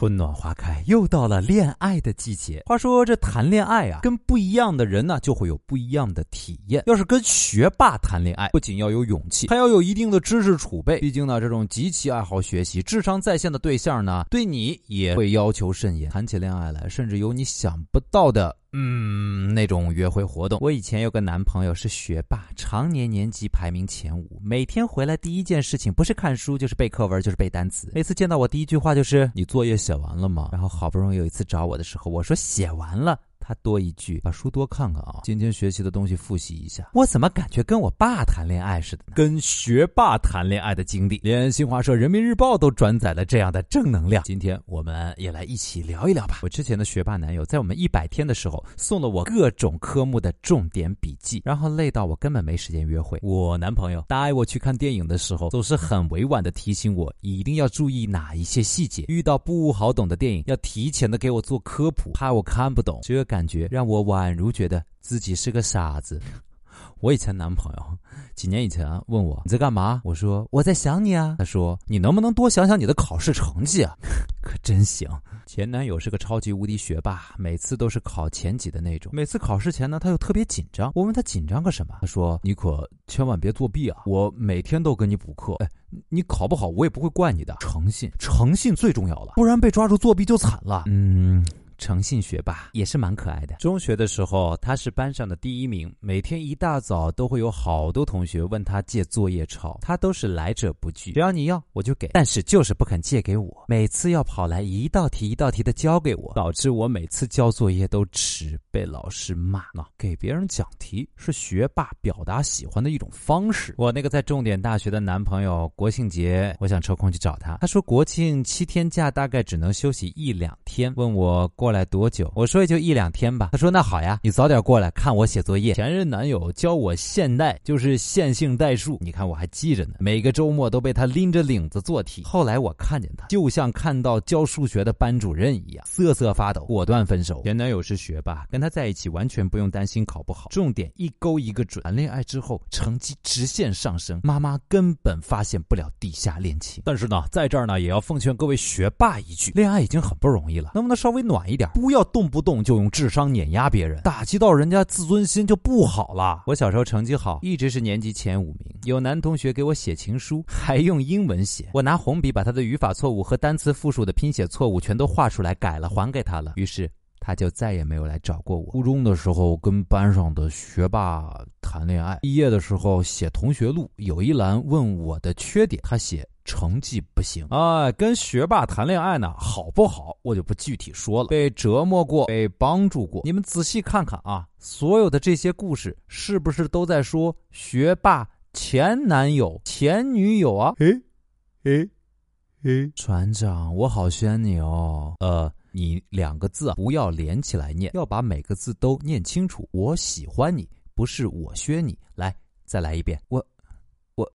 春暖花开，又到了恋爱的季节。话说这谈恋爱啊，跟不一样的人呢，就会有不一样的体验。要是跟学霸谈恋爱，不仅要有勇气，还要有一定的知识储备。毕竟呢，这种极其爱好学习、智商在线的对象呢，对你也会要求甚严。谈起恋爱来，甚至有你想不到的。嗯，那种约会活动。我以前有个男朋友是学霸，常年年级排名前五，每天回来第一件事情不是看书就是背课文，就是背单词。每次见到我第一句话就是“你作业写完了吗？”然后好不容易有一次找我的时候，我说写完了。他多一句，把书多看看啊！今天学习的东西复习一下。我怎么感觉跟我爸谈恋爱似的？跟学霸谈恋爱的经历，连新华社、人民日报都转载了这样的正能量。今天我们也来一起聊一聊吧。我之前的学霸男友，在我们一百天的时候，送了我各种科目的重点笔记，然后累到我根本没时间约会。我男朋友带我去看电影的时候，总是很委婉的提醒我，一定要注意哪一些细节。遇到不好懂的电影，要提前的给我做科普，怕我看不懂。这感。感觉让我宛如觉得自己是个傻子。我以前男朋友几年以前问我你在干嘛，我说我在想你啊。他说你能不能多想想你的考试成绩啊？可真行。前男友是个超级无敌学霸，每次都是考前几的那种。每次考试前呢，他又特别紧张。我问他紧张个什么？他说你可千万别作弊啊！我每天都跟你补课。哎，你考不好我也不会怪你的。诚信，诚信最重要了，不然被抓住作弊就惨了。嗯。诚信学霸也是蛮可爱的。中学的时候，他是班上的第一名，每天一大早都会有好多同学问他借作业抄，他都是来者不拒，只要你要我就给，但是就是不肯借给我，每次要跑来一道题一道题的交给我，导致我每次交作业都迟，被老师骂。那给别人讲题是学霸表达喜欢的一种方式。我那个在重点大学的男朋友，国庆节我想抽空去找他，他说国庆七天假大概只能休息一两天，问我过。过来多久？我说也就一两天吧。他说那好呀，你早点过来看我写作业。前任男友教我现代，就是线性代数，你看我还记着呢。每个周末都被他拎着领子做题。后来我看见他，就像看到教数学的班主任一样，瑟瑟发抖，果断分手。前男友是学霸，跟他在一起完全不用担心考不好，重点一勾一个准。谈恋爱之后，成绩直线上升，妈妈根本发现不了地下恋情。但是呢，在这儿呢，也要奉劝各位学霸一句：恋爱已经很不容易了，能不能稍微暖一点？不要动不动就用智商碾压别人，打击到人家自尊心就不好了。我小时候成绩好，一直是年级前五名。有男同学给我写情书，还用英文写，我拿红笔把他的语法错误和单词复数的拼写错误全都画出来改了，还给他了。于是他就再也没有来找过我。初中的时候跟班上的学霸谈恋爱，毕业的时候写同学录，有一栏问我的缺点，他写。成绩不行啊，跟学霸谈恋爱呢，好不好？我就不具体说了。被折磨过，被帮助过，你们仔细看看啊，所有的这些故事，是不是都在说学霸前男友、前女友啊？诶，诶，诶，船长，我好宣你哦。呃，你两个字不要连起来念，要把每个字都念清楚。我喜欢你，不是我削你。来。再来一遍，我